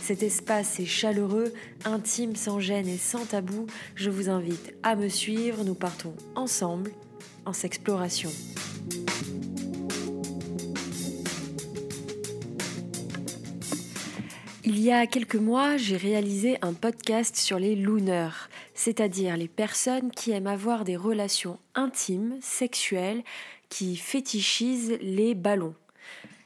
Cet espace est chaleureux, intime, sans gêne et sans tabou. Je vous invite à me suivre. Nous partons ensemble en s'exploration. Il y a quelques mois, j'ai réalisé un podcast sur les looners, c'est-à-dire les personnes qui aiment avoir des relations intimes, sexuelles, qui fétichisent les ballons.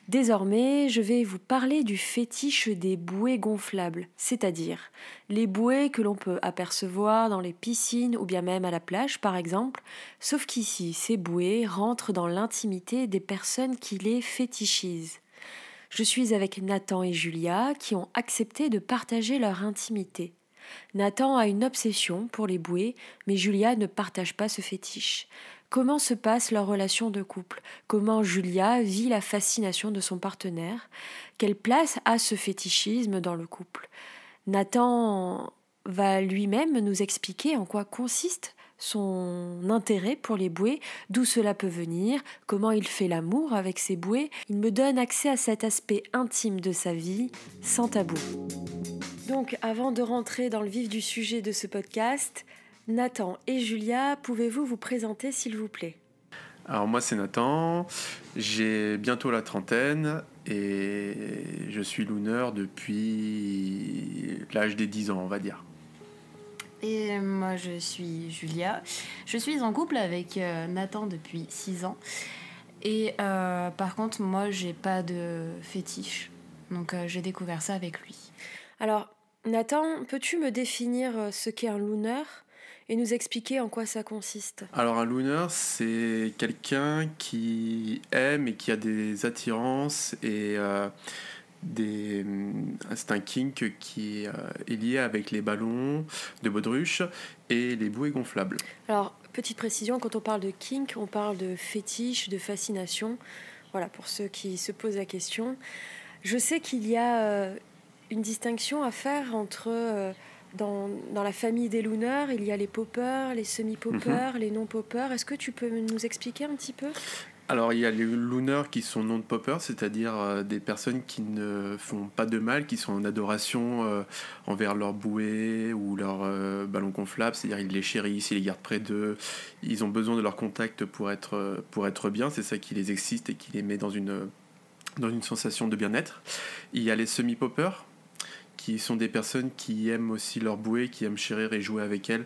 Désormais, je vais vous parler du fétiche des bouées gonflables, c'est-à-dire les bouées que l'on peut apercevoir dans les piscines ou bien même à la plage par exemple, sauf qu'ici, ces bouées rentrent dans l'intimité des personnes qui les fétichisent. Je suis avec Nathan et Julia qui ont accepté de partager leur intimité. Nathan a une obsession pour les bouées, mais Julia ne partage pas ce fétiche. Comment se passe leur relation de couple? Comment Julia vit la fascination de son partenaire? Quelle place a ce fétichisme dans le couple? Nathan va lui-même nous expliquer en quoi consiste son intérêt pour les bouées, d'où cela peut venir, comment il fait l'amour avec ses bouées. Il me donne accès à cet aspect intime de sa vie, sans tabou. Donc avant de rentrer dans le vif du sujet de ce podcast, Nathan et Julia, pouvez-vous vous présenter s'il vous plaît? Alors moi c'est Nathan, j'ai bientôt la trentaine et je suis looner depuis l'âge des 10 ans on va dire. Et moi je suis Julia, je suis en couple avec euh, Nathan depuis 6 ans. Et euh, par contre moi j'ai pas de fétiche. Donc euh, j'ai découvert ça avec lui. Alors Nathan, peux-tu me définir ce qu'est un looner et nous expliquer en quoi ça consiste Alors un looner, c'est quelqu'un qui aime et qui a des attirances et euh, des... C'est un kink qui euh, est lié avec les ballons de baudruche et les bouées gonflables. Alors, petite précision, quand on parle de kink, on parle de fétiche, de fascination. Voilà, pour ceux qui se posent la question. Je sais qu'il y a euh, une distinction à faire entre dans, dans, la famille des looners, il y a les poppers, les semi-poppers, mhm. les non-poppers. Est-ce que tu peux nous expliquer un petit peu? Alors il y a les looners qui sont non-poppers, c'est-à-dire euh, des personnes qui ne font pas de mal, qui sont en adoration euh, envers leur bouée ou leur euh, ballon gonflable, c'est-à-dire ils les chérissent, ils les gardent près d'eux, ils ont besoin de leur contact pour être, pour être bien, c'est ça qui les excite et qui les met dans une, dans une sensation de bien-être. Il y a les semi-poppers, qui sont des personnes qui aiment aussi leur bouée, qui aiment chérir et jouer avec elles.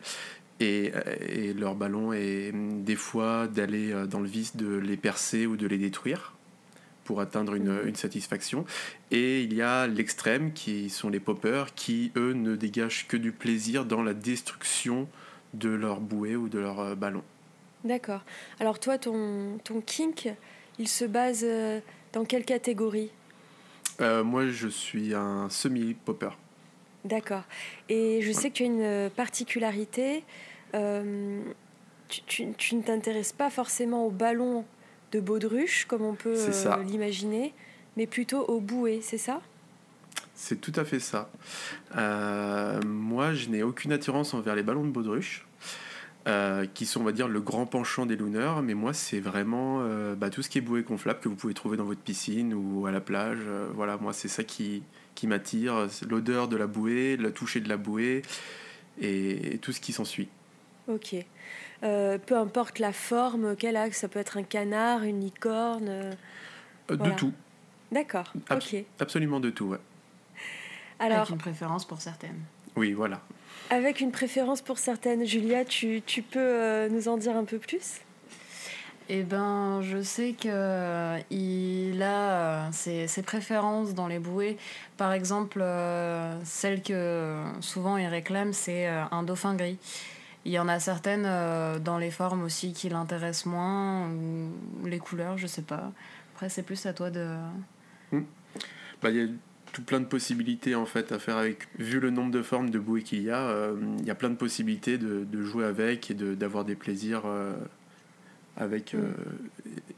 Et, et leur ballon est des fois d'aller euh, dans le vice de les percer ou de les détruire pour atteindre une, mhm. une satisfaction. Et il y a l'extrême qui sont les poppers qui, eux, ne dégagent que du plaisir dans la destruction de leur bouée ou de leur euh, ballon. D'accord. Alors toi, ton, ton kink, il se base euh, dans quelle catégorie? Euh, moi, je suis un semi-popper. D'accord. Et je sais que tu as une particularité. Euh, tu, ne t'intéresses pas forcément au ballon de baudruche, comme on peut euh, l'imaginer, mais plutôt au bouée, c'est ça? C'est tout à fait ça. moi, je n'ai aucune attirance envers les ballons de baudruche. Euh, qui sont, on va dire, le grand penchant des looners. Mais moi, c'est vraiment euh, bah, tout ce qui est bouée gonflable que vous pouvez trouver dans votre piscine ou à la plage. Euh, voilà, moi, c'est ça qui, qui m'attire. L'odeur de la bouée, le toucher de la bouée et, tout ce qui s'ensuit. Ok. peu importe la forme qu'elle a, ça peut être un canard, une licorne. De tout. D'accord. ok. Absolument de tout, ouais. Alors, Avec une préférence pour certaines. Oui, voilà. Avec une préférence pour certaines. Julia, tu, tu peux euh, nous en dire un peu plus? Eh ben, je sais qu'il euh, il a euh, ses, ses, préférences dans les bouées. Par exemple, celle que souvent il réclame, c'est un dauphin gris. Il y en a certaines dans les formes aussi qui l'intéressent moins, ou les couleurs, je sais pas. Après, c'est plus à toi de. Bah, y a tout plein de possibilités en fait à faire avec. Vu le nombre de formes de bouées qu'il y a, euh, il y a plein de possibilités de, de jouer avec et d'avoir des plaisirs euh, avec. Mm. euh,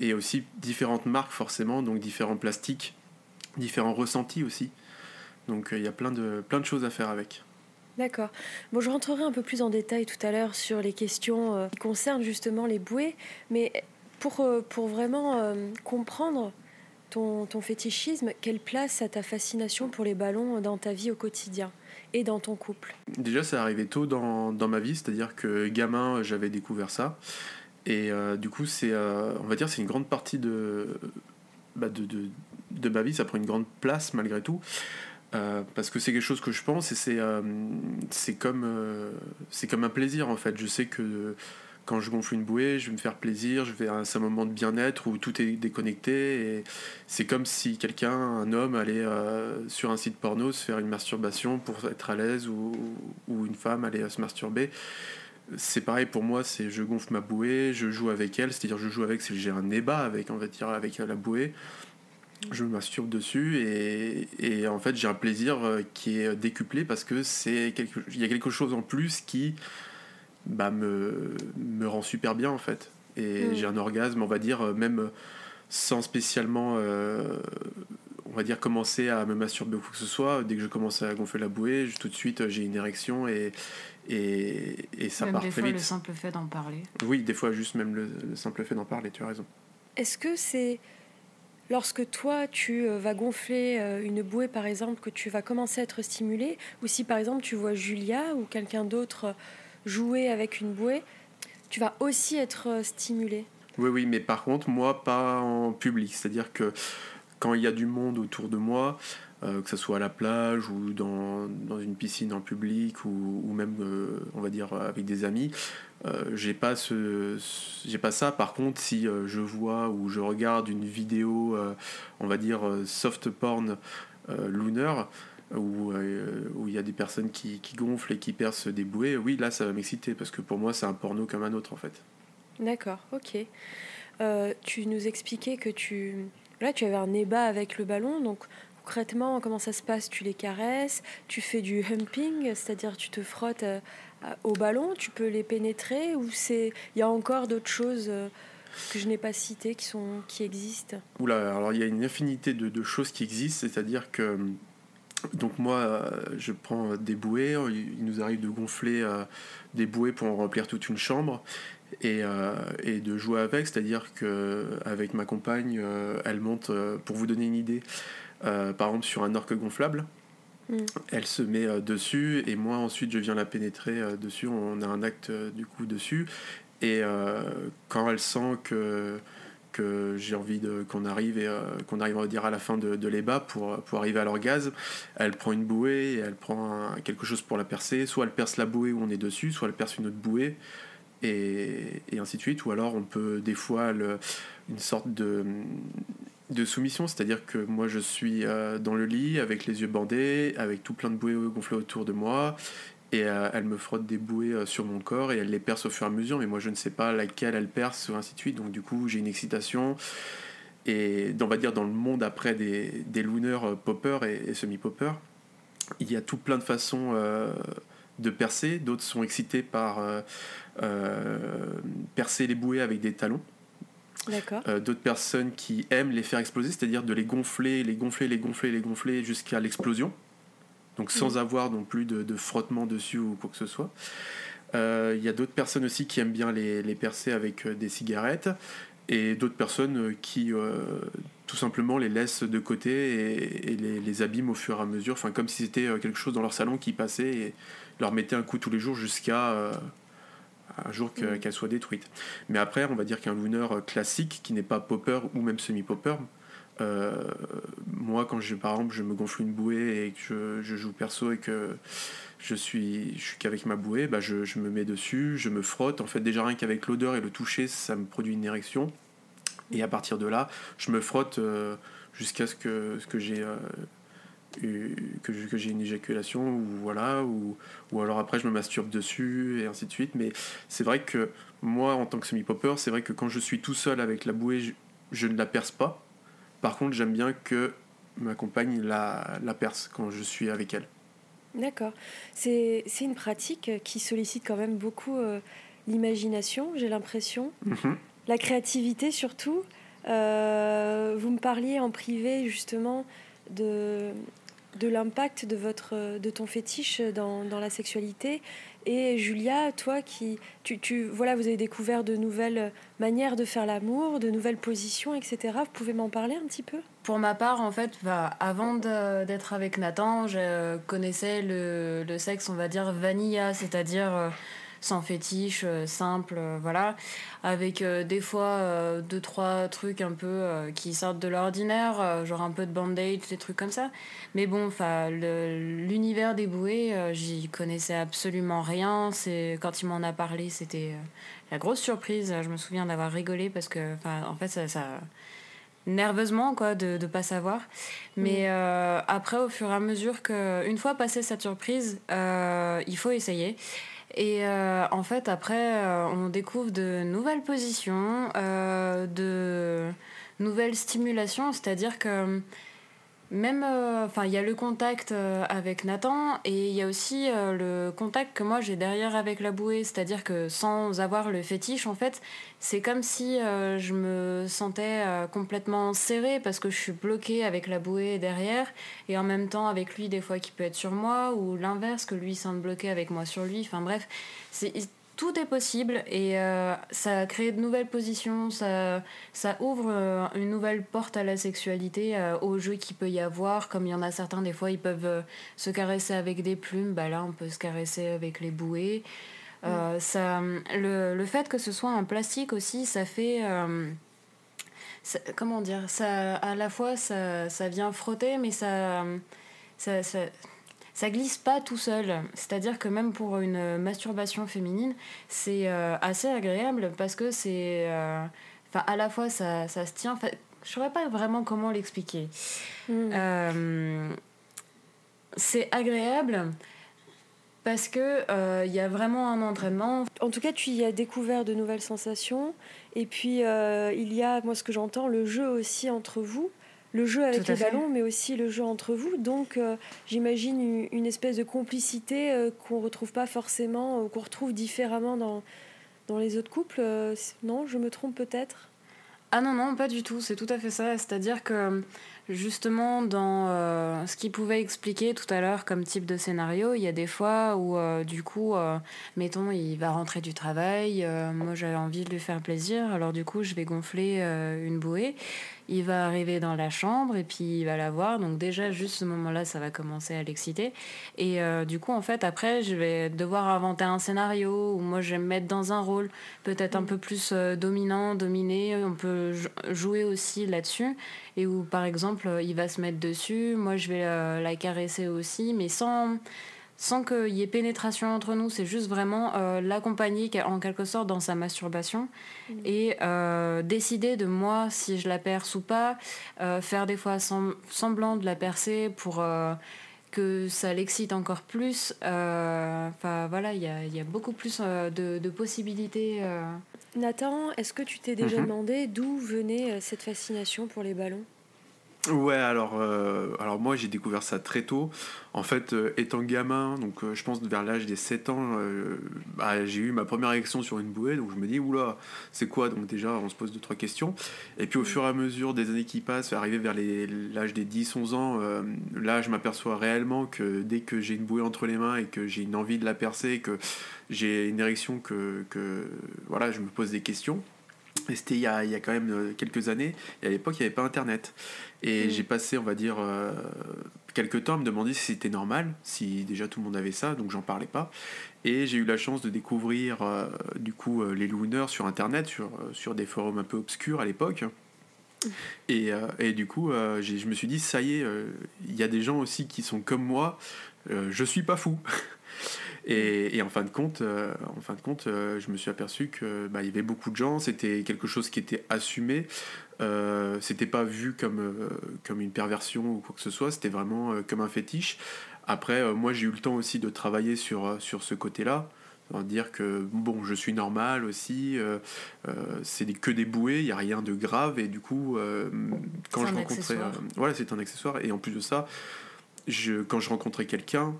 et aussi différentes marques forcément, donc différents plastiques, différents ressentis aussi. Donc il y a plein de, plein de choses à faire avec. D'accord. Bon, je rentrerai un peu plus en détail tout à l'heure sur les questions qui concernent justement les bouées, mais pour, pour vraiment comprendre ton, fétichisme, quelle place a ta fascination pour les ballons dans ta vie au quotidien et dans ton couple? Déjà, ça arrivé tôt dans, dans ma vie, c'est-à-dire que gamin, j'avais découvert ça. Et euh, du coup, c'est, euh, on va dire, c'est une grande partie de, bah, de, de, de ma vie, ça prend une grande place malgré tout. Euh, parce que c'est quelque chose que je pense et c'est c'est comme, c'est comme un plaisir en fait. Je sais que quand je gonfle une bouée, je vais me faire plaisir, je vais c'est un moment de bien-être où tout est déconnecté et c'est comme si quelqu'un, un homme, allait euh, sur un site porno se faire une masturbation pour être à l'aise ou, une femme allait se masturber. C'est pareil pour moi, c'est je gonfle ma bouée, je joue avec elle, c'est-à-dire je joue avec, j'ai un débat avec, on va dire, avec la bouée je me masturbe dessus et, en fait j'ai un plaisir euh, qui est décuplé parce que c'est il y a quelque chose en plus qui bah, me, me rend super bien en fait et Mm. j'ai un orgasme on va dire euh, même sans spécialement euh, on va dire commencer à me masturber ou quoi que ce soit dès que je commence à gonfler la bouée je- tout de suite j'ai une érection et et, et ça Même part des très fois, vite le simple fait d'en parler. oui des fois juste même le, le simple fait d'en parler tu as raison Est-ce que c'est lorsque toi tu euh, vas gonfler une bouée par exemple que tu vas commencer à être stimulé ou si par exemple tu vois Julia ou quelqu'un d'autre euh, jouer avec une bouée, tu vas aussi être euh, stimulé Oui, oui, mais par contre, moi, pas en public. C'est-à-dire que quand il y a du monde autour de moi, euh, que ce soit à la plage ou dans, dans une piscine en public ou, même, euh, on va dire, avec des amis, j'ai pas ce, j'ai pas ça. Par contre, si je vois ou je regarde une vidéo, on va dire, soft porn lunar, où euh, où il y a des personnes qui, qui gonflent et qui percent des bouées, oui, là, ça va m'exciter parce que pour moi, c'est un porno comme un autre, en fait. D'accord, ok. Euh, tu nous expliquais que tu, là, tu avais un ébat avec le ballon, donc concrètement, comment ça se passe? Tu les caresses, tu fais du humping, c'est-à-dire tu te frottes euh, au ballon, tu peux les pénétrer, ou c'est, il y a encore d'autres choses que je n'ai pas citées qui sont, qui existent? Oula, alors il y a une infinité de, de choses qui existent, c'est-à-dire que donc moi euh, je prends des bouées, il nous arrive de gonfler euh, des bouées pour en remplir toute une chambre et, euh, et de jouer avec, c'est-à-dire que avec ma compagne, euh, elle monte, euh, pour vous donner une idée, euh, par exemple sur un orque gonflable, Mm. elle se met euh, dessus et moi ensuite je viens la pénétrer euh, dessus, on a un acte euh, du coup dessus et euh, quand elle sent que que j'ai envie de qu'on arrive et euh, qu'on arrive dire à la fin de, de pour, pour arriver à l'orgasme. Elle prend une bouée et elle prend quelque chose pour la percer. Soit elle perce la bouée où on est dessus soit elle perce une autre bouée et, et ainsi de suite. Ou alors on peut des fois une sorte de de soumission, c'est-à-dire que moi je suis euh, dans le lit avec les yeux bandés, avec tout plein de bouées gonflées autour de moi, et euh, elle me frotte des bouées euh, sur mon corps et elle les perce au fur et à mesure, mais moi je ne sais pas laquelle elle perce, ou ainsi de suite, donc du coup j'ai une excitation. Et on va dire dans le monde après des, des looners euh, popper et, et semi-popper, il y a tout plein de façons euh, de percer, d'autres sont excités par percer les bouées avec des talons. Euh, d'autres personnes qui aiment les faire exploser, c'est-à-dire de les gonfler, les gonfler, les gonfler, les gonfler jusqu'à l'explosion. Donc sans Mhm. avoir non plus de, de frottement dessus ou quoi que ce soit. Euh, Il y a d'autres personnes aussi qui aiment bien les, les percer avec euh, des cigarettes et d'autres personnes euh, qui euh, tout simplement les laissent de côté et, et les, les abîment au fur et à mesure, enfin comme si c'était quelque chose dans leur salon qui passait et leur mettait un coup tous les jours jusqu'à euh, un jour Mhm. qu'elle soit détruite. Mais après, on va dire qu'un looner classique qui n'est pas popper ou même semi-popper, euh, moi quand je, par exemple je me gonfle une bouée et que je, joue perso et que je suis, je suis qu'avec ma bouée, bah je, me mets dessus, je me frotte. En fait, déjà rien qu'avec l'odeur et le toucher, ça me produit une érection. Et à partir de là, je me frotte euh, jusqu'à ce que, ce que j'ai euh, eu- que, j'ai une éjaculation ou voilà ou, ou alors après je me masturbe dessus et ainsi de suite. Mais c'est vrai que moi, en tant que semi-popper, c'est vrai que quand je suis tout seul avec la bouée, je ne la perce pas. Par contre, j'aime bien que ma compagne la, la perce quand je suis avec elle. D'accord. C'est une pratique qui sollicite quand même beaucoup euh, l'imagination, j'ai l'impression. Mhm. La créativité surtout. Euh, vous me parliez en privé justement de, de l'impact de, votre, de ton fétiche dans, dans, la sexualité. Et Julia, toi qui. Tu, tu, voilà, vous avez découvert de nouvelles manières de faire l'amour, de nouvelles positions, etc. Vous pouvez m'en parler un petit peu? Pour ma part, en fait, bah, avant d'être avec Nathan, je connaissais le, le, sexe, on va dire, vanilla, c'est-à-dire. Sans fétiche, euh, simple, euh, voilà, avec euh, des fois deux, trois trucs un peu qui sortent de l'ordinaire, genre un peu de bandage, des trucs comme ça. Mais bon, enfin, l'univers des bouées, j'y connaissais absolument rien. C'est Quand il m'en a parlé, c'était la grosse surprise. Je me souviens d'avoir rigolé parce que, en fait, ça, ça nerveusement quoi de ne pas savoir mais après au fur et à mesure que une fois passé cette surprise il faut essayer et euh, en fait, après, euh, on découvre de nouvelles positions, euh, de nouvelles stimulations, c'est-à-dire que même, enfin, il y a le contact avec Nathan et il y a aussi le contact que moi j'ai derrière avec la bouée, c'est-à-dire que sans avoir le fétiche, en fait, c'est comme si je me sentais complètement serrée parce que je suis bloquée avec la bouée derrière et en même temps avec lui des fois qui peut être sur moi ou l'inverse que lui sente bloqué avec moi sur lui. Enfin bref, c'est tout est possible et euh, ça crée de nouvelles positions, ça, ça ouvre euh, une nouvelle porte à la sexualité, euh, au jeu qu'il peut y avoir. Comme il y en a certains, des fois, ils peuvent se caresser avec des plumes, bah là, on peut se caresser avec les bouées. Mm. ça, le, le, fait que ce soit un plastique aussi, ça fait. comment dire ça, À la fois, ça, ça vient frotter, mais ça, ça, ça glisse pas tout seul. C'est-à-dire que même pour une masturbation féminine, c'est euh, assez agréable parce que c'est. Euh, enfin, à la fois, ça, ça se tient. Je saurais pas vraiment comment l'expliquer. Hmm. Euh, c'est agréable parce que il y a vraiment un entraînement. En tout cas, tu y as découvert de nouvelles sensations. Et puis, il y a, moi, ce que j'entends, le jeu aussi entre vous le jeu avec les ballons, mais aussi le jeu entre vous. Donc, euh, j'imagine une, espèce de complicité euh, qu'on retrouve pas forcément, ou qu'on retrouve différemment dans, dans les autres couples. Euh, non, je me trompe peut-être? Ah non, non, pas du tout. C'est tout à fait ça. C'est-à-dire que justement, dans ce qu'il pouvait expliquer tout à l'heure comme type de scénario, il y a des fois où, du coup, mettons, il va rentrer du travail. moi, j'avais envie de lui faire plaisir. Alors, du coup, je vais gonfler une bouée il va arriver dans la chambre et puis il va la voir. Donc déjà, juste ce moment-là, ça va commencer à l'exciter. Et euh, du coup, en fait, après, je vais devoir inventer un scénario où moi, je vais me mettre dans un rôle peut-être un mm. peu plus euh, dominant, dominé. On peut jouer aussi là-dessus. Et où, par exemple, il va se mettre dessus. Moi, je vais euh, la caresser aussi, mais sans sans qu'il y ait pénétration entre nous, c'est juste vraiment euh, l'accompagner en quelque sorte dans sa masturbation mm. et euh, décider de moi si je la perce ou pas, euh, faire des fois semblant de la percer pour que ça l'excite encore plus. Enfin voilà, il y a, y a, beaucoup plus de, de, possibilités. Nathan, est-ce que tu t'es déjà mm-hmm. demandé d'où venait cette fascination pour les ballons? Ouais, alors, euh, alors moi j'ai découvert ça très tôt. En fait, euh, étant gamin, donc euh, je pense vers l'âge des 7 ans, bah, j'ai eu ma première érection sur une bouée, donc je me dis, oula, c'est quoi? Donc déjà, on se pose deux, trois questions. Et puis au fur et à mesure des années qui passent, arriver vers l'âge des 10-11 ans, là je m'aperçois réellement que dès que j'ai une bouée entre les mains et que j'ai une envie de la percer, que j'ai une érection, que, que voilà, je me pose des questions. Et c'était il, y a, il y a quand même quelques années, et à l'époque il n'y avait pas internet. Et mm. j'ai passé, on va dire, euh, quelques temps à me demander si c'était normal, si déjà tout le monde avait ça, donc j'en parlais pas. Et j'ai eu la chance de découvrir euh, du coup euh, les looners sur internet, sur, sur des forums un peu obscurs à l'époque. Mm. Et, et, du coup, je me suis dit, ça y est, il y a des gens aussi qui sont comme moi, je suis pas fou. Et, et, en fin de compte, en fin de compte je me suis aperçu qu'il bah, y avait beaucoup de gens, c'était quelque chose qui était assumé. Euh, c'était pas vu comme, euh, comme une perversion ou quoi que ce soit, c'était vraiment euh, comme un fétiche. Après, moi j'ai eu le temps aussi de travailler sur, sur ce côté-là, dire que bon, je suis normal aussi, euh, euh, c'est que des bouées, il n'y a rien de grave, et du coup, euh, quand je rencontrais. voilà, c'est un accessoire, et en plus de ça, je, quand je rencontrais quelqu'un,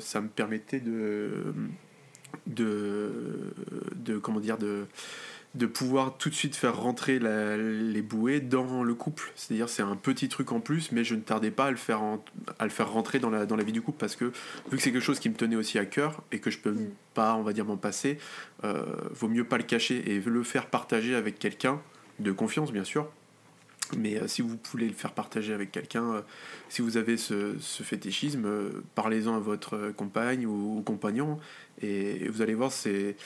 ça me permettait de. de. de comment dire, de de pouvoir tout de suite faire rentrer les bouées dans le couple. C'est-à-dire c'est un petit truc en plus, mais je ne tardais pas à le faire, à le faire rentrer dans la, dans la vie du couple parce que vu que c'est quelque chose qui me tenait aussi à cœur et que je peux mm. pas, on va dire, m'en passer, euh, vaut mieux pas le cacher et le faire partager avec quelqu'un de confiance, bien sûr. Mais euh, si vous voulez le faire partager avec quelqu'un, euh, si vous avez ce, fétichisme, parlez-en à votre compagne ou, compagnon et vous allez voir, c'est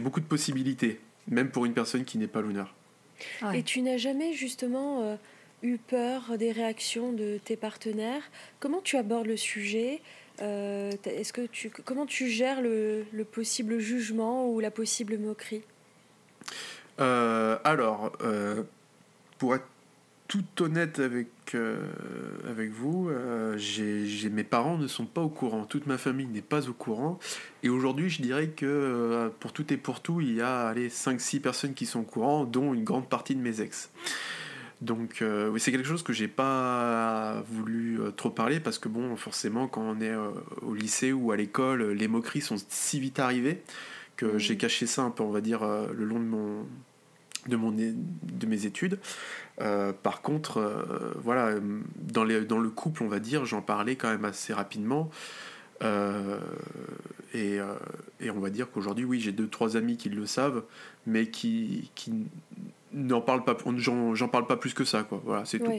beaucoup de possibilités même pour une personne qui n'est pas l'honneur. Et tu n'as jamais justement euh, eu peur des réactions de tes partenaires? Comment tu abordes le sujet? Euh, Est-ce que tu comment tu gères le, le, possible jugement ou la possible moquerie? Euh, Alors, pour être tout honnête avec, euh, avec vous, euh, j'ai, mes parents ne sont pas au courant, toute ma famille n'est pas au courant. Et aujourd'hui, je dirais que euh, pour tout et pour tout, il y a 5-6 personnes qui sont au courant, dont une grande partie de mes ex. Donc oui, c'est quelque chose que j'ai pas voulu trop parler parce que bon, forcément, quand on est au lycée ou à l'école, les moqueries sont si vite arrivées que j'ai caché ça un peu, on va dire, le long de mon de, mon, de mes études. Euh, par contre, euh, voilà, dans, les, dans le couple, on va dire, j'en parlais quand même assez rapidement. Euh, et, et, on va dire qu'aujourd'hui, oui, j'ai deux, trois amis qui le savent, mais qui, qui n'en parlent pas, j'en parle pas plus que ça, quoi. Voilà, c'est tout.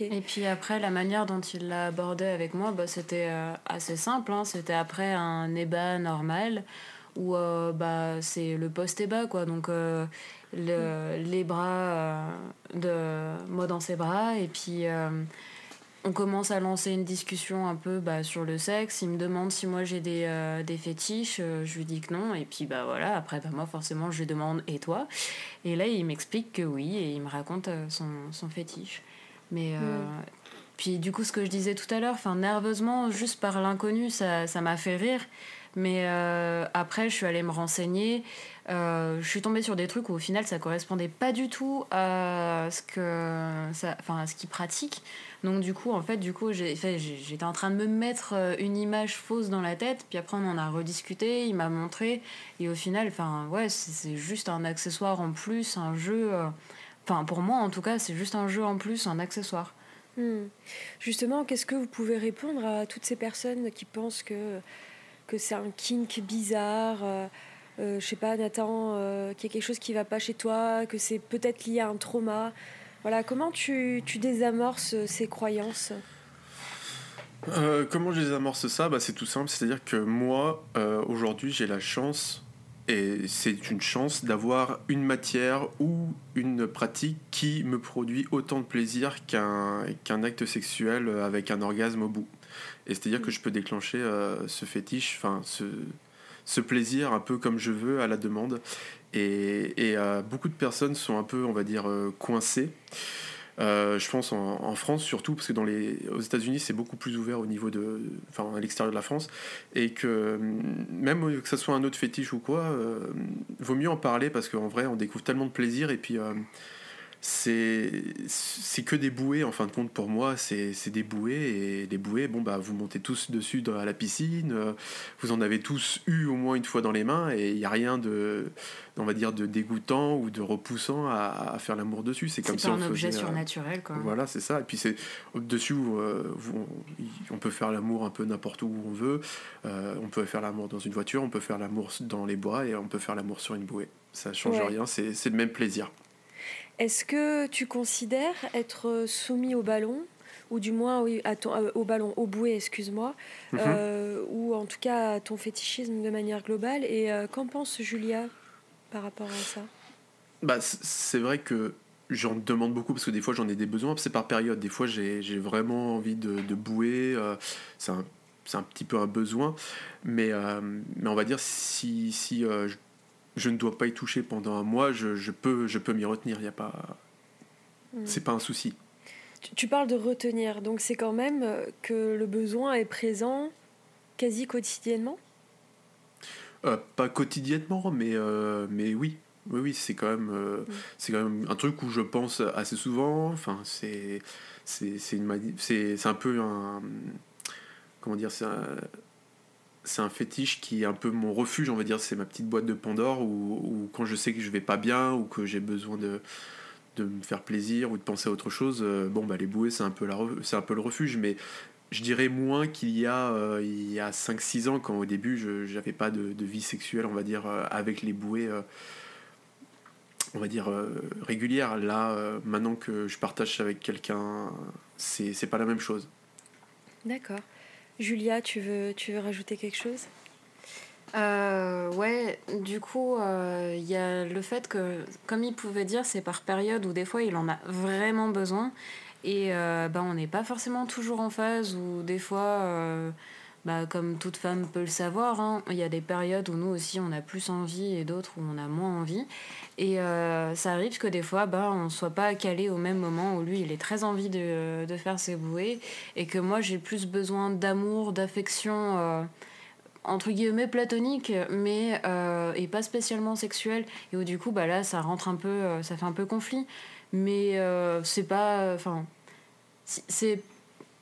Et puis après, la manière dont il l'a abordé avec moi, bah, c'était assez simple. Hein. C'était après un ébat normal où bah, c'est le post-ébat, quoi. Donc le, les bras euh, de moi dans ses bras et puis euh, on commence à lancer une discussion un peu bah, sur le sexe. Il me demande si moi j'ai des, euh, des fétiches. je lui dis que non. Et puis bah voilà, après bah, moi forcément je lui demande et toi? Et là il m'explique que oui et il me raconte son, son fétiche. Mais puis du coup ce que je disais tout à l'heure, nerveusement, juste par l'inconnu, ça m'a fait rire. Mais euh, après, je suis allée me renseigner. Euh, je suis tombée sur des trucs où au final, ça correspondait pas du tout à ce que, ça, enfin, ce qu'ils pratiquent. Donc du coup, en fait, du coup, j'étais en train de me mettre euh, une image fausse dans la tête. Puis après, on en a rediscuté. Il m'a montré. Et au final, enfin, ouais, c'est juste un accessoire en plus, un jeu. Enfin, pour moi, en tout cas, c'est juste un jeu en plus, un accessoire. Hmm. Justement, qu'est-ce que vous pouvez répondre à toutes ces personnes qui pensent que que c'est un kink bizarre, euh, euh, je sais pas, Nathan, euh, qu'il y a quelque chose qui va pas chez toi, que c'est peut-être lié à un trauma. Voilà, comment tu, tu désamorces ces croyances? Comment je désamorce ça? Bah, C'est tout simple, c'est-à-dire que moi, aujourd'hui, j'ai la chance, et c'est une chance, d'avoir une matière ou une pratique qui me produit autant de plaisir qu'un qu'un acte sexuel avec un orgasme au bout. Et c'est-à-dire que je peux déclencher euh, ce fétiche, enfin ce, plaisir un peu comme je veux à la demande. Et, euh, beaucoup de personnes sont un peu, on va dire, euh, coincées. je pense en, en, France surtout, parce que dans les, aux États-Unis, c'est beaucoup plus ouvert au niveau de. Enfin, à l'extérieur de la France. Et que même que ce soit un autre fétiche ou quoi, vaut mieux en parler parce qu'en vrai, on découvre tellement de plaisir. Et puis c'est que des bouées en fin de compte pour moi c'est des bouées. Et les bouées bon bah vous montez tous dessus dans, à la piscine euh, vous en avez tous eu au moins une fois dans les mains et il n'y a rien de on va dire de dégoûtant ou de repoussant à, à faire l'amour dessus. C'est comme si un objet euh, surnaturel quoi. voilà c'est ça. Et puis c'est dessus euh, on peut faire l'amour un peu n'importe où on veut. On peut faire l'amour dans une voiture on peut faire l'amour dans les bois et on peut faire l'amour sur une bouée. Ça change rien c'est le même plaisir est-ce que tu considères être soumis au ballon, ou du moins oui, à ton, euh, au ballon, au bouée, excuse-moi, mhm. euh, ou en tout cas à ton fétichisme de manière globale Et euh, qu'en pense Julia par rapport à ça? Bah, C'est vrai que j'en demande beaucoup parce que des fois j'en ai des besoins, c'est par période. Des fois j'ai vraiment envie de, de bouer, c'est un, un, petit peu un besoin, mais, mais on va dire si, si je ne dois pas y toucher pendant un mois, je, je peux, je peux m'y retenir. Il y a pas, hmm. c'est pas un souci. Tu, parles de retenir, donc c'est quand même que le besoin est présent quasi quotidiennement? Pas quotidiennement, mais, mais oui. Oui, oui, c'est quand, même, mm. c'est quand même un truc où je pense assez souvent. Enfin, c'est, c'est, c'est, une, c'est, c'est un peu un. Comment dire C'est un, c'est un fétiche qui est un peu mon refuge, on va dire. C'est ma petite boîte de Pandore où, quand je sais que je vais pas bien ou que j'ai besoin de, de me faire plaisir ou de penser à autre chose, euh, bon, bah, les bouées, c'est un, peu la, c'est un peu le refuge. Mais je dirais moins qu'il y a, euh, il y a 5-6 ans, quand au début, je n'avais pas de, vie sexuelle, on va dire, euh, avec les bouées. on va dire régulière. Là, maintenant que je partage avec quelqu'un, c'est, c'est pas la même chose. D'accord. Julia, tu veux, tu veux rajouter quelque chose? Euh, ouais, du coup, il euh, y a le fait que, comme il pouvait dire, c'est par période où des fois il en a vraiment besoin. Et euh, bah, on n'est pas forcément toujours en phase, ou des fois, bah, comme toute femme peut le savoir, hein, il y a des périodes où nous aussi on a plus envie et d'autres où on a moins envie. Et euh, ça arrive que des fois, bah, on ne soit pas calé au même moment où lui, il est très envie de, de faire ses bouées et que moi, j'ai plus besoin d'amour, d'affection, euh, entre guillemets platonique, mais euh, et pas spécialement sexuel. Et où du coup, bah, là, ça rentre un peu, ça fait un peu conflit. Mais c'est pas. Enfin. C'est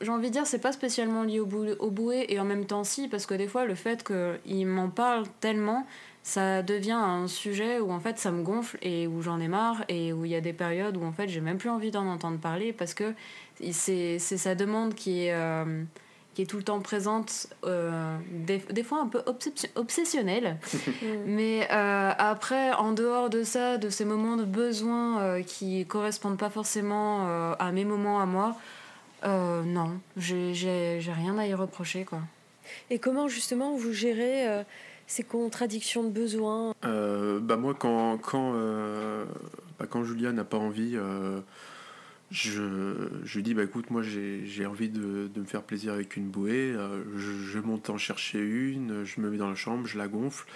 j'ai envie de dire, c'est pas spécialement lié au, au bouée, et en même temps si, parce que des fois, le fait qu'il m'en parle tellement, ça devient un sujet où en fait ça me gonfle et où j'en ai marre et où il y a des périodes où en fait j'ai même plus envie d'en entendre parler parce que c'est sa demande qui est, euh, qui est tout le temps présente, euh, des, des, fois un peu obsessionnelle. Mais euh, après, en dehors de ça, de ces moments de besoin qui correspondent pas forcément à mes moments à moi, non, j'ai rien à y reprocher quoi. Et comment justement vous gérez ces contradictions de besoins? Euh, bah Moi, quand, quand, euh, bah quand Julia n'a pas envie, euh, je, je lui dis bah, écoute, moi j'ai envie de, de, me faire plaisir avec une bouée. Je, je, monte en chercher une, je me mets dans la chambre, je la gonfle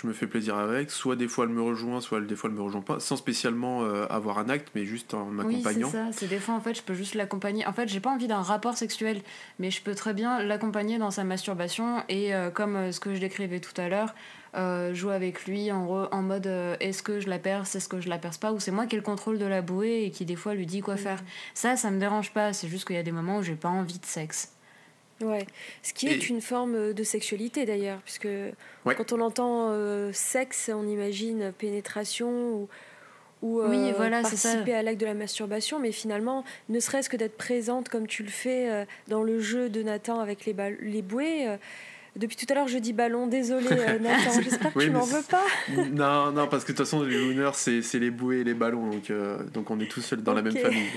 je me fais plaisir avec. Soit des fois elle me rejoint, soit des fois elle me rejoint pas, sans spécialement euh, avoir un acte, mais juste en m'accompagnant. Oui, c'est ça. C'est des fois en fait je peux juste l'accompagner. En fait, j'ai pas envie d'un rapport sexuel, mais je peux très bien l'accompagner dans sa masturbation et euh, comme euh, ce que je décrivais tout à l'heure, jouer avec lui en, en mode est-ce que je la perce, est-ce que je la perce pas, ou c'est moi qui ai le contrôle de la bouée et qui des fois lui dit quoi faire. Ça, ça me dérange pas. C'est juste qu'il y a des moments où j'ai pas envie de sexe. Ouais, ce qui est une forme euh, de sexualité d'ailleurs, puisque quand on entend euh, sexe, on imagine pénétration ou, ou oui, euh, voilà, participer à l'acte de la masturbation, mais finalement, ne serait-ce que d'être présente comme tu le fais dans le jeu de Nathan avec les, les bouées. depuis tout à l'heure, je dis ballon, désolé Nathan, j'espère que tu m'en veux pas. non, non, parce que de toute façon, les looners, c'est les bouées et les ballons, donc, donc on est tous seuls dans la même famille.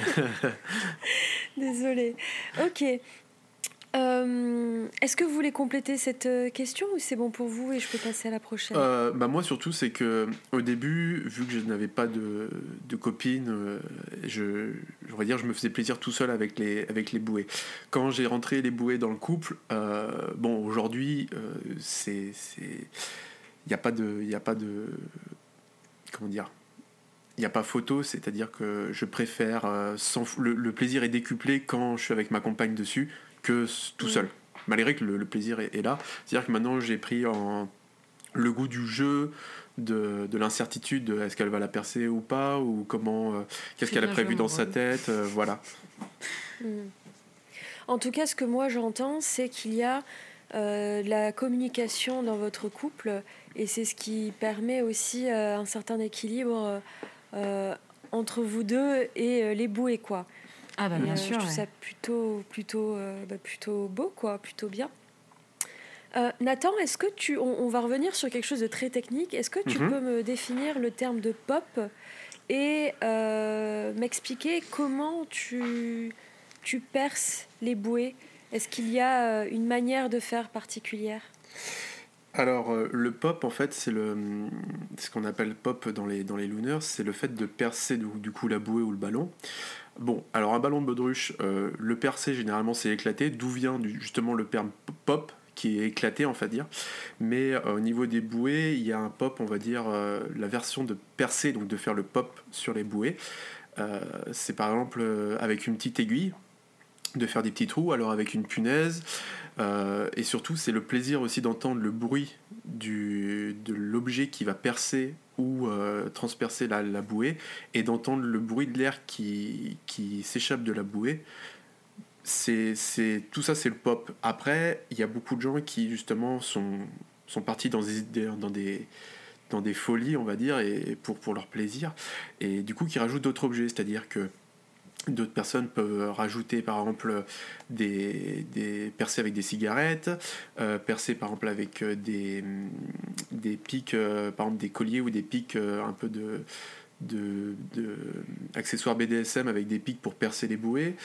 désolé. Ok. Euh, est-ce que vous voulez compléter cette euh, question ou c'est bon pour vous et je peux passer à la prochaine? Euh, bah Moi surtout c'est que au début, vu que je n'avais pas de, de copine, je, je, dire, je me faisais plaisir tout seul avec les, avec les bouées. Quand j'ai rentré les bouées dans le couple, bon aujourd'hui c'est... Il n'y a pas de... Y a pas de comment dire il n'y a pas photo, c'est-à-dire que je préfère, sans, le, le, plaisir est décuplé quand je suis avec ma compagne dessus que tout seul. Malgré que le, plaisir est, là. C'est-à-dire que maintenant j'ai pris en, le goût du jeu, de, de l'incertitude, est-ce qu'elle va la percer ou pas, ou comment, euh, qu'est-ce qu'elle a prévu dans sa tête, euh, voilà. Hmm. En tout cas, ce que moi j'entends, c'est qu'il y a euh, la communication dans votre couple, et c'est ce qui permet aussi un certain équilibre entre vous deux et les bouées, quoi. Ah bah bien euh, sûr. Je trouve ça plutôt, plutôt, euh, bah, plutôt beau, quoi, plutôt bien. Euh, Nathan, est-ce que tu, on, va revenir sur quelque chose de très technique. Est-ce que tu mhm. peux me définir le terme de pop et m'expliquer comment tu, tu perces les bouées? Est-ce qu'il y a une manière de faire particulière? Alors, le pop, en fait, c'est le, ce qu'on appelle pop dans les, dans les looners, c'est le fait de percer du, du, coup la bouée ou le ballon. Bon, alors un ballon de baudruche, euh, le percé généralement c'est éclaté, d'où vient justement le terme pop qui est éclaté on va dire. Mais euh, au niveau des bouées, il y a un pop, on va dire, euh, la version de percer, donc de faire le pop sur les bouées. c'est par exemple avec une petite aiguille. de faire des petits trous, alors avec une punaise. Et surtout, c'est le plaisir aussi d'entendre le bruit de l'objet qui va percer euh, transpercer la, la, bouée et d'entendre le bruit de l'air qui, qui s'échappe de la bouée. C'est, c'est, tout ça, c'est le pop. Après, il y a beaucoup de gens qui, justement, sont, sont partis dans des, dans des, dans des folies, on va dire, et pour, pour leur plaisir. Et du coup, qui rajoutent d'autres objets. C'est-à-dire que D'autres personnes peuvent rajouter par exemple des, percées avec des cigarettes, euh, percer par exemple avec euh, des, des pics, euh, par exemple des colliers ou des pics un peu de, accessoires BDSM avec des pics pour percer les bouées,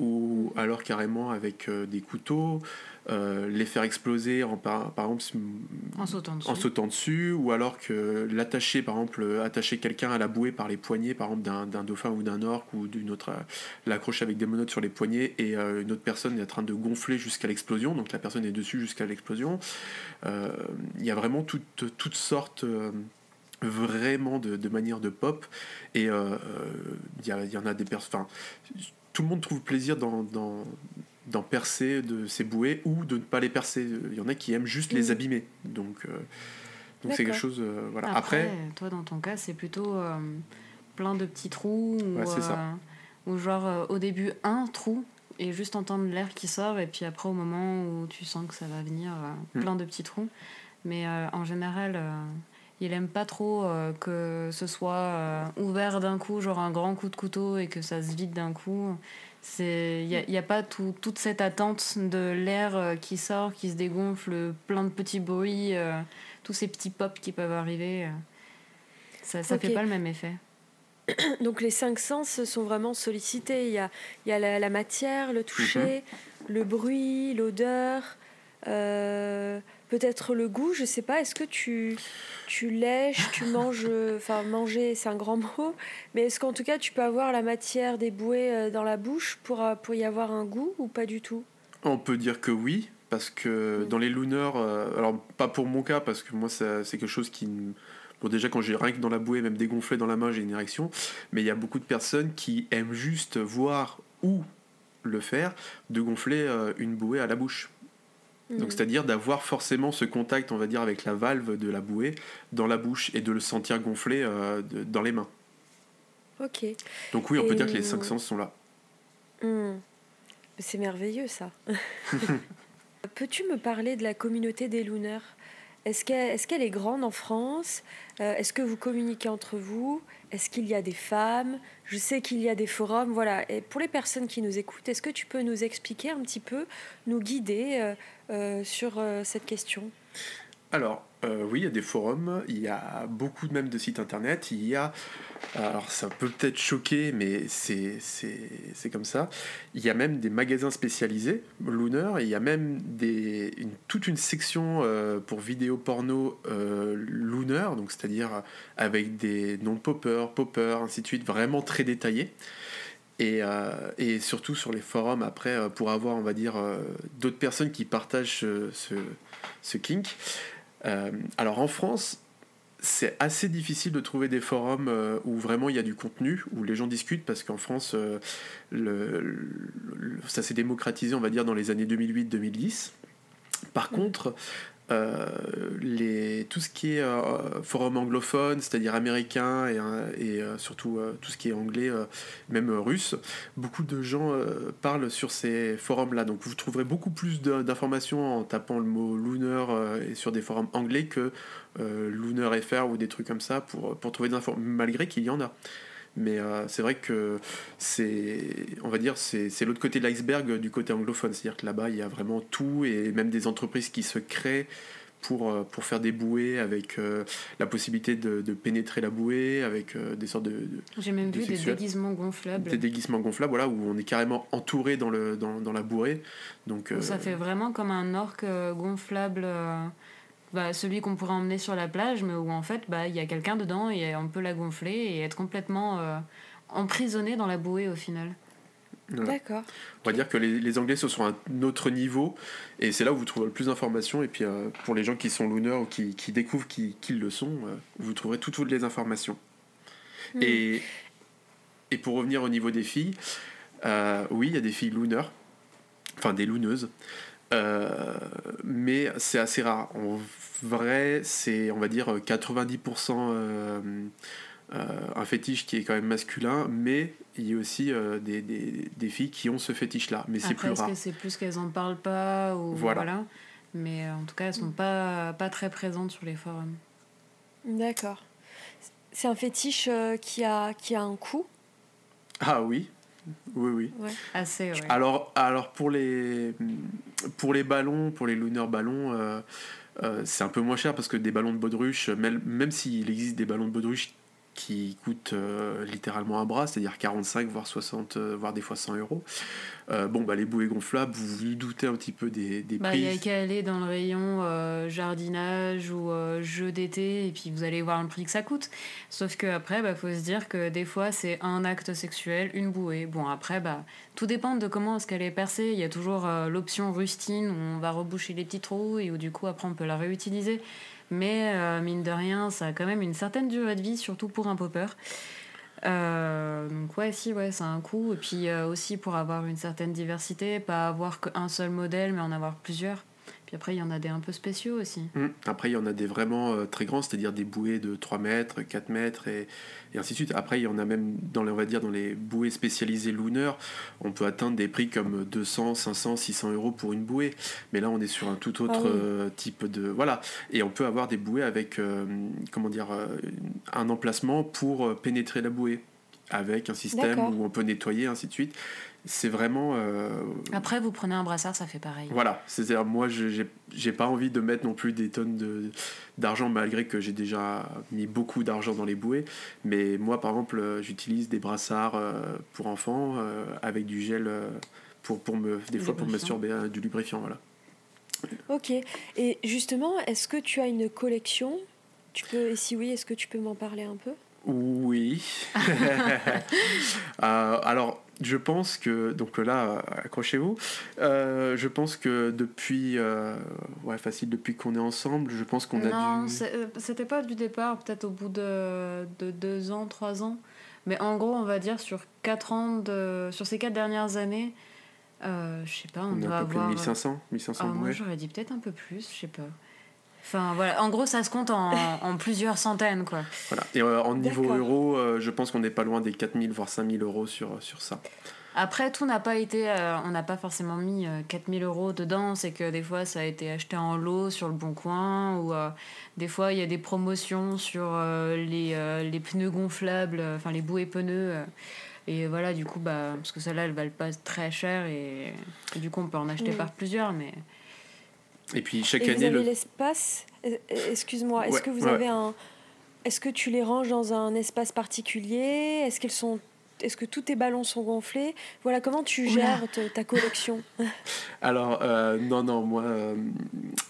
ou alors carrément avec des couteaux. Euh, les faire exploser en, par, par exemple en sautant, dessus. en sautant dessus ou alors que l'attacher par exemple attacher quelqu'un à la bouée par les poignets par exemple d'un dauphin ou d'un orque ou d'une autre euh, l'accrocher avec des menottes sur les poignets et euh, une autre personne est en train de gonfler jusqu'à l'explosion donc la personne est dessus jusqu'à l'explosion il y a vraiment toutes toutes sortes vraiment de, de manières de pop et il y, y, en a des personnes tout le monde trouve plaisir dans, dans d'en percer de ces bouées ou de ne pas les percer. Il y en a qui aiment juste les abîmer. Donc, euh, donc c'est quelque chose. Euh, voilà. Après, toi, dans ton cas, c'est plutôt euh, plein de petits trous ou, ouais, ça. ou genre au début un trou et juste entendre l'air qui sort et puis après au moment où tu sens que ça va venir, mm. plein de petits trous. Mais en général il aime pas trop que ce soit ouvert d'un coup, genre un grand coup de couteau et que ça se vide d'un coup. Il n'y a, y a, pas tout, toute cette attente de l'air euh, qui sort, qui se dégonfle, plein de petits bruits, euh, tous ces petits pops qui peuvent arriver. Euh. ça ne okay. fait pas le même effet. Donc les cinq sens sont vraiment sollicités. Il y a, y a la, la, matière, le toucher, mm -hmm. le bruit, l'odeur, euh, peut-être le goût, je sais pas. Est-ce que tu, tu lèches, tu manges, enfin manger c'est un grand mot, mais est-ce qu'en tout cas tu peux avoir la matière des bouées euh, dans la bouche pour, euh, pour y avoir un goût ou pas du tout? On peut dire que oui, parce que mmh. dans les looners, euh, alors pas pour mon cas, parce que moi c'est quelque chose qui... Bon déjà quand j'ai rien que dans la bouée, même dégonflé dans la main, j'ai une érection, mais il y a beaucoup de personnes qui aiment juste voir où le faire, de gonfler une bouée à la bouche. Donc, c'est-à-dire d'avoir forcément ce contact, on va dire, avec la valve de la bouée dans la bouche et de le sentir gonfler euh, de, dans les mains. Ok. Donc, oui, on et peut dire que les cinq sens sont là. Mmh. C'est merveilleux, ça. Peux-tu me parler de la communauté des Looners? Est-ce qu'elle est, est, grande en France? Euh, Est-ce que vous communiquez entre vous? Est-ce qu'il y a des femmes? Je sais qu'il y a des forums. Voilà. Et pour les personnes qui nous écoutent, est-ce que tu peux nous expliquer un petit peu, nous guider euh, euh, sur cette question? Alors, euh, oui, il y a des forums, il y a beaucoup même de sites internet, il y a, alors ça peut peut-être choquer, mais c'est comme ça, il y a même des magasins spécialisés, Looner, il y a même des, une, toute une section euh, pour vidéos porno euh, donc c'est-à-dire avec des noms popper, popper, ainsi de suite, vraiment très détaillés. Et, euh, et, surtout sur les forums après pour avoir on va dire d'autres personnes qui partagent ce, ce kink euh, alors en France c'est assez difficile de trouver des forums où vraiment il y a du contenu où les gens discutent parce qu'en France le, le, ça s'est démocratisé on va dire dans les années 2008-2010 par mmh. contre euh, tout ce qui est euh, forum anglophone, c'est-à-dire américain et, euh, surtout tout ce qui est anglais, même russe, beaucoup de gens parlent sur ces forums-là. Donc vous trouverez beaucoup plus d'informations en tapant le mot Lunar et sur des forums anglais que Lunar ou des trucs comme ça pour, trouver des infos, malgré qu'il y en a mais euh, c'est vrai que c'est on va dire c'est l'autre côté de l'iceberg du côté anglophone. C'est à dire que là-bas il y a vraiment tout et même des entreprises qui se créent pour, euh, pour faire des bouées avec euh, la possibilité de, de, pénétrer la bouée avec euh, des sortes de, de j'ai même de vu des déguisements gonflables. Des déguisements gonflables voilà où on est carrément entouré dans, le, dans, dans la bouée. Donc ça fait vraiment comme un orque gonflable bah, celui qu'on pourrait emmener sur la plage, mais où en fait, bah, il y a quelqu'un dedans et on peut la gonfler et être complètement euh, emprisonné dans la bouée au final. Voilà. D'accord. On va dire que les, les, Anglais sont sur un autre niveau et c'est là où vous trouverez le plus d'informations. Et puis euh, pour les gens qui sont looners ou qui, qui découvrent qu'ils qui le sont, euh, vous trouverez toutes, toutes les informations. Mmh. Et, et pour revenir au niveau des filles, euh, oui, il y a des filles looners enfin des louneuses. mais c'est assez rare. En vrai, c'est, on va dire, 90% un fétiche qui est quand même masculin, mais il y a aussi des, des, des, filles qui ont ce fétiche-là. Mais c'est plus rare. Est-ce que c'est plus qu'elles n'en parlent pas ou voilà. Mais en tout cas, elles sont pas, pas très présentes sur les forums. D'accord. C'est un fétiche euh, qui, a, qui a un coût Ah oui, oui, oui. Assez, Alors, alors pour, les, pour les ballons, pour les lunar ballons, euh, euh, c'est un peu moins cher parce que des ballons de baudruche, même, même s'il existe des ballons de baudruche qui coûtent euh, littéralement un bras, c'est-à-dire 45 voire 60 euh, voire des fois 100 euros. Bon bah les bouées gonflables, vous vous doutez un petit peu des, des bah, prix. Il y a qu'à aller dans le rayon jardinage ou jeux d'été et puis vous allez voir le prix que ça coûte. Sauf que après bah faut se dire que des fois c'est un acte sexuel, une bouée. Bon après bah tout dépend de comment est-ce qu'elle est percée. Il y a toujours l'option rustine où on va reboucher les petits trous et où du coup après on peut la réutiliser. Mais euh, mine de rien, ça a quand même une certaine durée de vie, surtout pour un popper. Euh, donc ouais, si, ouais, c'est un coût. Et puis euh, aussi pour avoir une certaine diversité, pas avoir qu'un seul modèle, mais en avoir plusieurs. Puis après, il y en a des un peu spéciaux aussi. Mmh. Après, il y en a des vraiment très grands, c'est-à-dire des bouées de 3 mètres, 4 mètres et, et ainsi de suite. Après, il y en a même dans les, on va dire, dans les bouées spécialisées Lunar, on peut atteindre des prix comme 200, 500, 600 euros pour une bouée. Mais là, on est sur un tout autre ah euh, type de. Voilà. Et on peut avoir des bouées avec, euh, comment dire, euh, un emplacement pour pénétrer la bouée avec un système où on peut nettoyer, ainsi de suite c'est vraiment. Euh, Après, vous prenez un brassard, ça fait pareil. Voilà, c'est-à-dire moi, j'ai pas envie de mettre non plus des tonnes d'argent, malgré que j'ai déjà mis beaucoup d'argent dans les bouées. Mais moi, par exemple, euh, j'utilise des brassards euh, pour enfants avec du gel pour, pour me, des fois pour masturber du lubrifiant. Voilà. Ok, et justement, est-ce que tu as une collection? Tu peux, et si oui, est-ce que tu peux m'en parler un peu? Oui. alors, je pense que, donc là, accrochez-vous, euh, je pense que depuis, euh, ouais, facile, depuis qu'on est ensemble, je pense qu'on a. Non, euh, c'était pas du départ, peut-être au bout de, de deux ans, trois ans. Mais en gros, on va dire sur quatre ans, de, sur ces quatre dernières années, je sais pas, on, on doit avoir... 1500, 1500 ah, Moi, j'aurais dit peut-être un peu plus, je sais pas. Enfin, voilà. En gros, ça se compte en, en plusieurs centaines, quoi. Voilà. Et euh, en niveau euro, euh, je pense qu'on n'est pas loin des 4000 voire 5000 euros sur, sur ça. Après, tout n'a pas été. Euh, on n'a pas forcément mis 4000 euros dedans. C'est que des fois, ça a été acheté en lot sur le bon coin. Ou des fois, il y a des promotions sur les, les pneus gonflables, enfin les bouées pneus. et voilà, du coup, bah, parce que celles-là, elles valent pas très cher. Et, du coup, on peut en acheter par plusieurs. Mais et puis chaque année. Vous avez l'espace. Excuse-moi. Est-ce que vous avez un. Est-ce que tu les ranges dans un espace particulier? Est-ce qu'elles sont est-ce que tous tes ballons sont gonflés? Voilà, comment tu gères ta, collection? Alors, euh, non, non, moi, euh,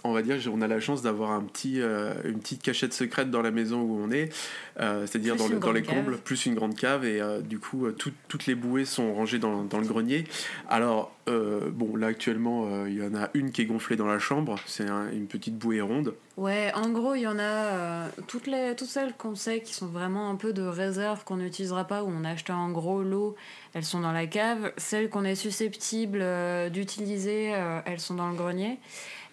on va dire, on a la chance d'avoir un petit, euh, une petite cachette secrète dans la maison où on est, c'est-à-dire dans, le, dans les combles, plus une grande cave, et du coup, toutes les bouées sont rangées dans, dans le grenier. Alors, bon, là, actuellement, il y en a une qui est gonflée dans la chambre, c'est une petite bouée ronde. Ouais, en gros, il y en a toutes, les, toutes celles qu'on sait qui sont vraiment un peu de réserve qu'on n'utilisera pas, où on a acheté en gros lot, elles sont dans la cave. Celles qu'on est susceptible euh, d'utiliser, euh, elles sont dans le grenier.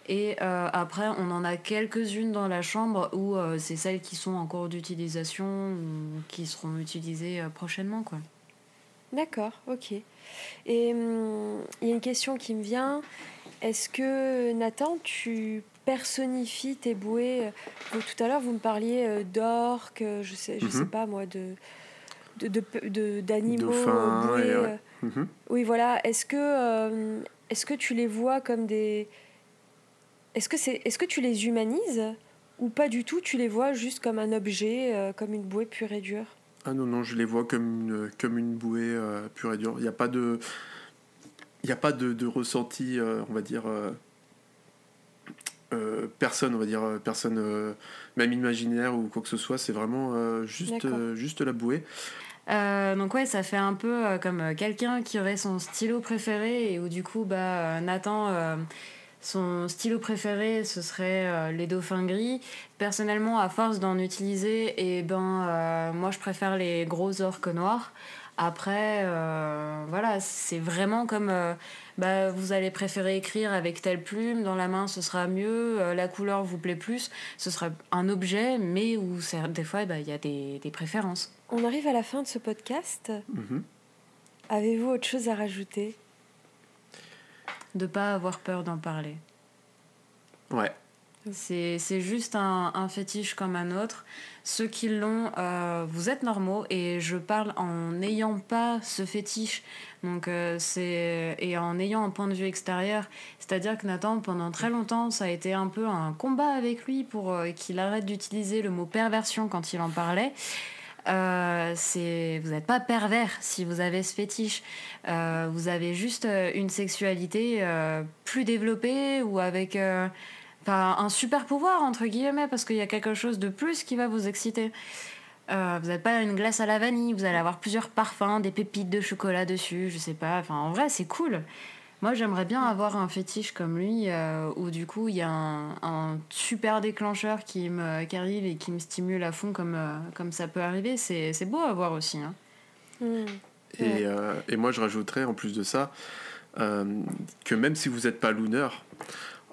Et euh, après, on en a quelques-unes dans la chambre où c'est celles qui sont en cours d'utilisation ou qui seront utilisées prochainement. quoi. D'accord, ok. Et hum, il y a une question qui me vient. Est-ce que, Nathan, tu personnifies tes bouées Tout à l'heure, vous me parliez d'orques, je sais, je sais mhm. pas moi, de d'animaux de, euh, mhm. Oui, voilà. Est-ce que, euh, est-ce que tu les vois comme des... Est-ce que, c'est, est-ce que tu les humanises ou pas du tout? Tu les vois juste comme un objet, euh, comme une bouée pure et dure? Ah non, non, je les vois comme une, comme une bouée pure et dure. Il n'y a pas de... Il n'y a pas de, de ressenti, on va dire... personne, on va dire, personne, même imaginaire ou quoi que ce soit, c'est vraiment juste, juste la bouée. Euh, donc ouais, ça fait un peu euh, comme euh, quelqu'un qui aurait son stylo préféré et où du coup, bah, Nathan, son stylo préféré, ce serait les dauphins gris. Personnellement, à force d'en utiliser, et eh ben, moi, je préfère les gros orques noirs. Après, euh, voilà, c'est vraiment comme euh, bah, vous allez préférer écrire avec telle plume, dans la main ce sera mieux, euh, la couleur vous plaît plus, ce sera un objet, mais où des fois bah, il y a des, des, préférences. On arrive à la fin de ce podcast. Mhm. Avez-vous autre chose à rajouter? De pas avoir peur d'en parler. Ouais. C'est juste un, un, fétiche comme un autre. Ceux qui l'ont, euh, vous êtes normaux et je parle en n'ayant pas ce fétiche donc, euh. Et en ayant un point de vue extérieur, c'est-à-dire que Nathan, pendant très longtemps, ça a été un peu un combat avec lui pour euh, qu'il arrête d'utiliser le mot perversion quand il en parlait. vous n'êtes pas pervers si vous avez ce fétiche. vous avez juste une sexualité plus développée ou avec un super pouvoir, entre guillemets, parce qu'il y a quelque chose de plus qui va vous exciter. Euh, vous n'avez pas une glace à la vanille, vous allez avoir plusieurs parfums, des pépites de chocolat dessus, je sais pas. Enfin, en vrai, c'est cool. Moi, j'aimerais bien avoir un fétiche comme lui, euh, où du coup, il y a un, super déclencheur qui, me, qui arrive et qui me stimule à fond, comme, euh, comme ça peut arriver. C'est, beau à voir aussi. Hein. Mmh. Et, et, moi, je rajouterais en plus de ça que même si vous n'êtes pas looner,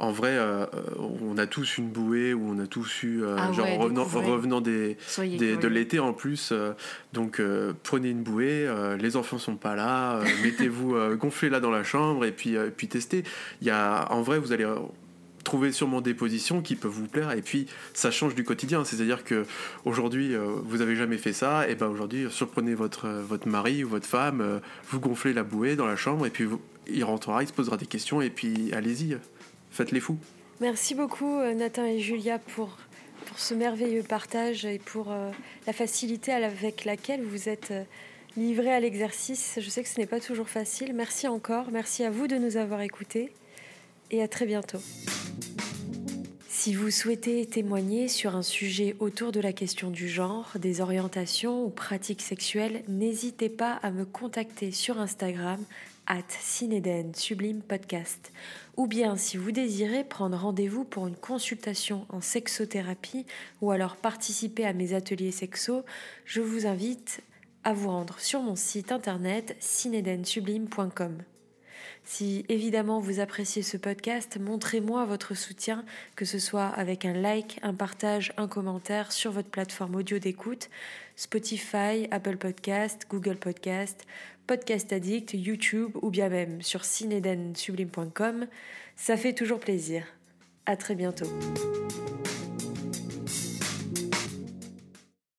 en vrai, euh, on a tous une bouée ou on a tous eu, euh, ah genre revenant, revenant des, de l'été en plus. Euh, donc prenez une bouée, les enfants sont pas là, mettez-vous, gonflez-la dans la chambre et puis, puis testez. Il y a, en vrai, vous allez trouver sûrement des positions qui peuvent vous plaire et puis ça change du quotidien. C'est-à-dire que aujourd'hui, vous avez jamais fait ça, et ben aujourd'hui, surprenez votre, votre mari ou votre femme, vous gonflez la bouée dans la chambre et puis il rentrera, il se posera des questions et puis allez-y faites les fous. Merci beaucoup euh, Nathan et Julia pour, pour ce merveilleux partage et pour euh, la facilité avec laquelle vous êtes euh, livrés à l'exercice. Je sais que ce n'est pas toujours facile. Merci encore. Merci à vous de nous avoir écoutés et à très bientôt. Si vous souhaitez témoigner sur un sujet autour de la question du genre, des orientations ou pratiques sexuelles, n'hésitez pas à me contacter sur Instagram at Cinéden Sublime Podcast. Ou bien si vous désirez prendre rendez-vous pour une consultation en sexothérapie ou alors participer à mes ateliers sexo, je vous invite à vous rendre sur mon site internet cinedensublime.com. Si évidemment vous appréciez ce podcast, montrez-moi votre soutien, que ce soit avec un like, un partage, un commentaire sur votre plateforme audio d'écoute, Spotify, Apple Podcast, Google Podcast, Podcast Addict, YouTube ou bien même sur cinedensublime.com. Ça fait toujours plaisir. À très bientôt.